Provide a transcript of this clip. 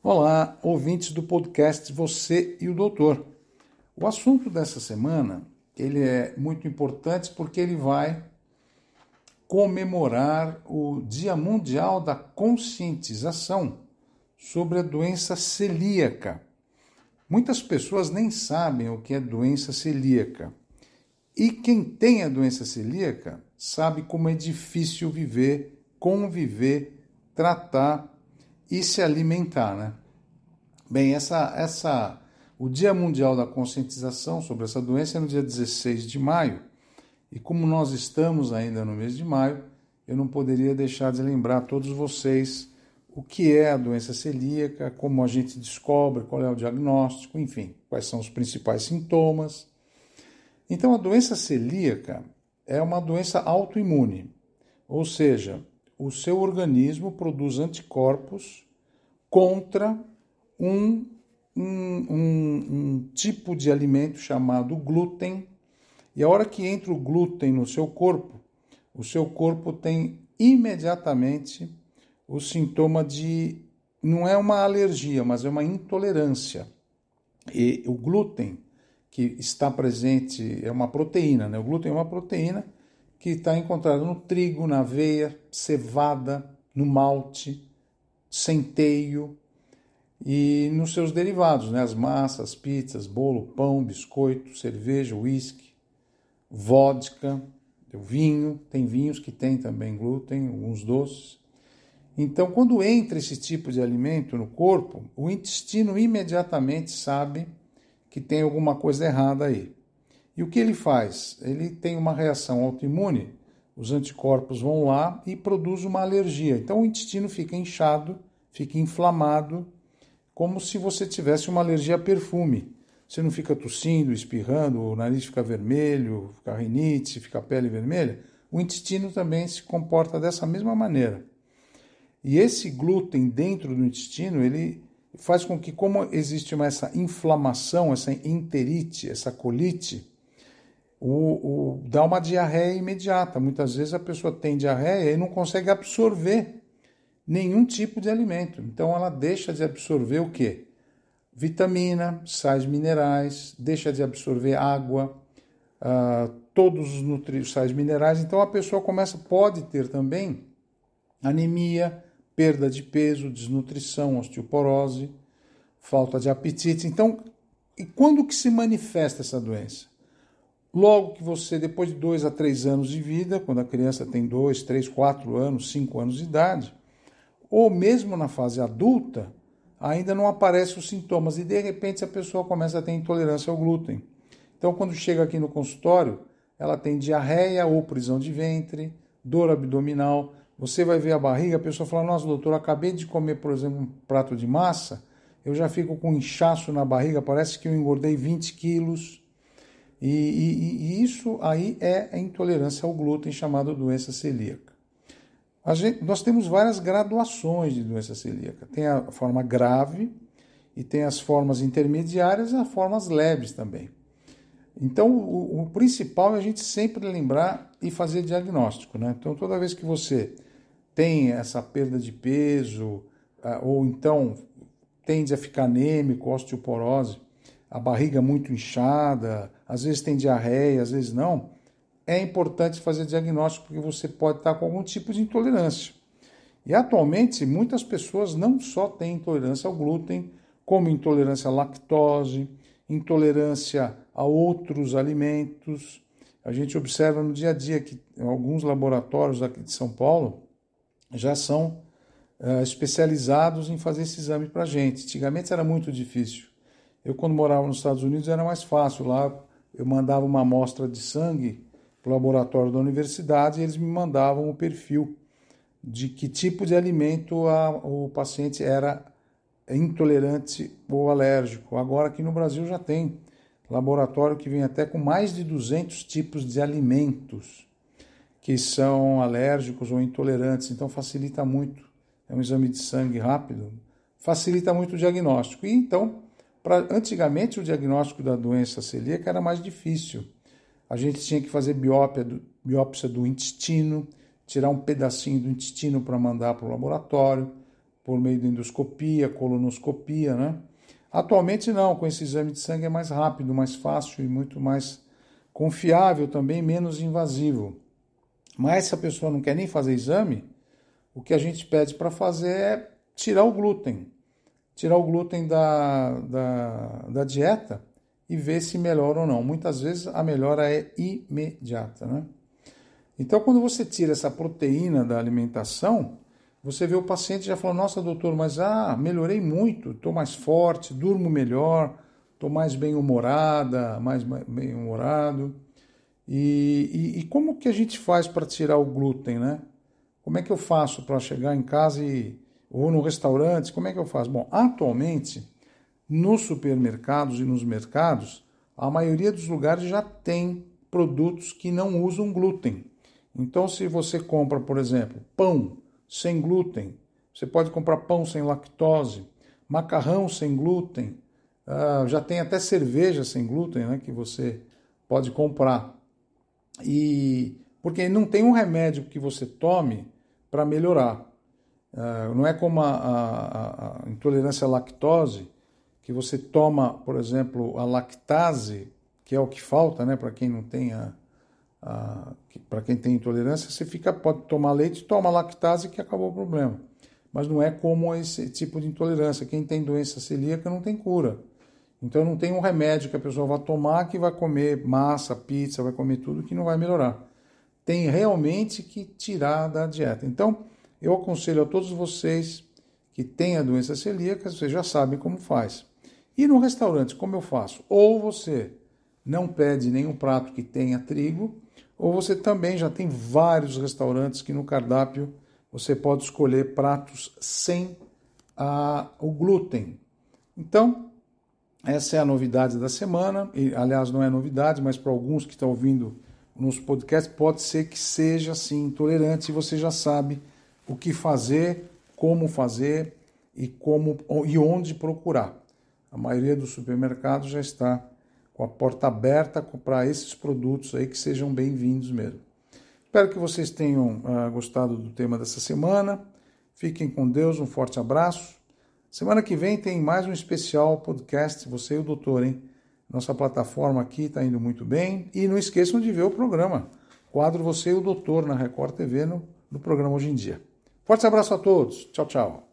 Olá, ouvintes do podcast Você e o Doutor. O assunto dessa semana ele é muito importante porque ele vai comemorar o Dia Mundial da Conscientização sobre a doença celíaca. Muitas pessoas nem sabem o que é doença celíaca. E quem tem a doença celíaca sabe como é difícil viver, conviver, tratar e se alimentar, né? Bem, essa, essa, o Dia Mundial da Conscientização sobre essa doença é no dia 16 de maio. E como nós estamos ainda no mês de maio, eu não poderia deixar de lembrar a todos vocês o que é a doença celíaca, como a gente descobre, qual é o diagnóstico, enfim, quais são os principais sintomas. Então, a doença celíaca é uma doença autoimune, ou seja, o seu organismo produz anticorpos contra um, um, um, um tipo de alimento chamado glúten. E a hora que entra o glúten no seu corpo, o seu corpo tem imediatamente o sintoma de. Não é uma alergia, mas é uma intolerância. E o glúten que está presente é uma proteína, né? O glúten é uma proteína que está encontrada no trigo, na aveia, cevada, no malte, centeio e nos seus derivados, né? As massas, pizzas, bolo, pão, biscoito, cerveja, uísque, vodka, vinho, tem vinhos que tem também glúten, alguns doces. Então, quando entra esse tipo de alimento no corpo, o intestino imediatamente sabe que tem alguma coisa errada aí. E o que ele faz? Ele tem uma reação autoimune, os anticorpos vão lá e produz uma alergia. Então o intestino fica inchado, fica inflamado, como se você tivesse uma alergia a perfume. Você não fica tossindo, espirrando, o nariz fica vermelho, fica rinite, fica a pele vermelha. O intestino também se comporta dessa mesma maneira. E esse glúten dentro do intestino, ele faz com que, como existe uma, essa inflamação, essa enterite, essa colite, o, o, dá uma diarreia imediata. Muitas vezes a pessoa tem diarreia e não consegue absorver nenhum tipo de alimento. Então ela deixa de absorver o quê? Vitamina, sais minerais, deixa de absorver água, uh, todos os nutrientes, sais minerais. Então a pessoa começa, pode ter também anemia, perda de peso, desnutrição, osteoporose, falta de apetite. Então, e quando que se manifesta essa doença? Logo que você, depois de dois a três anos de vida, quando a criança tem dois, três, quatro anos, cinco anos de idade, ou mesmo na fase adulta, ainda não aparecem os sintomas e de repente a pessoa começa a ter intolerância ao glúten. Então, quando chega aqui no consultório, ela tem diarreia ou prisão de ventre, dor abdominal, você vai ver a barriga, a pessoa fala: Nossa, doutor, acabei de comer, por exemplo, um prato de massa, eu já fico com inchaço na barriga, parece que eu engordei 20 quilos. E, e, e isso aí é a intolerância ao glúten, chamada doença celíaca. Gente, nós temos várias graduações de doença celíaca. Tem a forma grave e tem as formas intermediárias e as formas leves também. Então, o, o principal é a gente sempre lembrar e fazer diagnóstico. Né? Então, toda vez que você tem essa perda de peso, ah, ou então tende a ficar anêmico, osteoporose, a barriga muito inchada, às vezes tem diarreia, às vezes não, é importante fazer diagnóstico porque você pode estar com algum tipo de intolerância. E atualmente muitas pessoas não só têm intolerância ao glúten, como intolerância à lactose, intolerância a outros alimentos. A gente observa no dia a dia que alguns laboratórios aqui de São Paulo já são uh, especializados em fazer esse exame para gente. Antigamente era muito difícil. Eu, quando morava nos Estados Unidos, era mais fácil. Lá eu mandava uma amostra de sangue para o laboratório da universidade e eles me mandavam o perfil de que tipo de alimento a, o paciente era intolerante ou alérgico. Agora aqui no Brasil já tem laboratório que vem até com mais de 200 tipos de alimentos que são alérgicos ou intolerantes, então facilita muito. É um exame de sangue rápido, facilita muito o diagnóstico. E então, pra, antigamente o diagnóstico da doença celíaca era mais difícil. A gente tinha que fazer biópsia do, biópsia do intestino, tirar um pedacinho do intestino para mandar para o laboratório, por meio de endoscopia, colonoscopia, né? Atualmente não, com esse exame de sangue é mais rápido, mais fácil e muito mais confiável também, menos invasivo. Mas se a pessoa não quer nem fazer exame, o que a gente pede para fazer é tirar o glúten. Tirar o glúten da, da, da dieta e ver se melhora ou não. Muitas vezes a melhora é imediata. Né? Então, quando você tira essa proteína da alimentação, você vê o paciente já falou: Nossa, doutor, mas ah, melhorei muito, estou mais forte, durmo melhor, estou mais bem-humorada, mais bem-humorado. E, e, e, como que a gente faz para tirar o glúten, né? Como é que eu faço para chegar em casa e, ou no restaurante? Como é que eu faço? Bom, atualmente, nos supermercados e nos mercados, a maioria dos lugares já tem produtos que não usam glúten. Então, se você compra, por exemplo, pão sem glúten, você pode comprar pão sem lactose, macarrão sem glúten, uh, já tem até cerveja sem glúten né, que você pode comprar. E porque não tem um remédio que você tome para melhorar. Uh, não é como a, a, a, intolerância à lactose, que você toma, por exemplo, a lactase, que é o que falta, né, para quem não tem a, para quem tem intolerância, você fica pode tomar leite, toma lactase que acabou o problema. Mas não é como esse tipo de intolerância. Quem tem doença celíaca não tem cura. Então não tem um remédio que a pessoa vai tomar que vai comer massa, pizza, vai comer tudo que não vai melhorar. Tem realmente que tirar da dieta. Então, eu aconselho a todos vocês que têm a doença celíaca, vocês já sabem como faz. E no restaurante, como eu faço? Ou você não pede nenhum prato que tenha trigo, ou você também já tem vários restaurantes que no cardápio você pode escolher pratos sem a, o glúten. Então, essa é a novidade da semana, e aliás não é novidade, mas para alguns que estão ouvindo nos podcasts pode ser que seja assim intolerante e você já sabe o que fazer, como fazer e como e onde procurar. A maioria dos supermercados já está com a porta aberta para esses produtos aí que sejam bem-vindos mesmo. Espero que vocês tenham uh, gostado do tema dessa semana. Fiquem com Deus, um forte abraço Semana que vem tem mais um especial podcast, você e o doutor, hein? Nossa plataforma aqui está indo muito bem. E não esqueçam de ver o programa. Quadro Você e o Doutor na Record TV no, no programa Hoje em Dia. Forte abraço a todos. Tchau, tchau.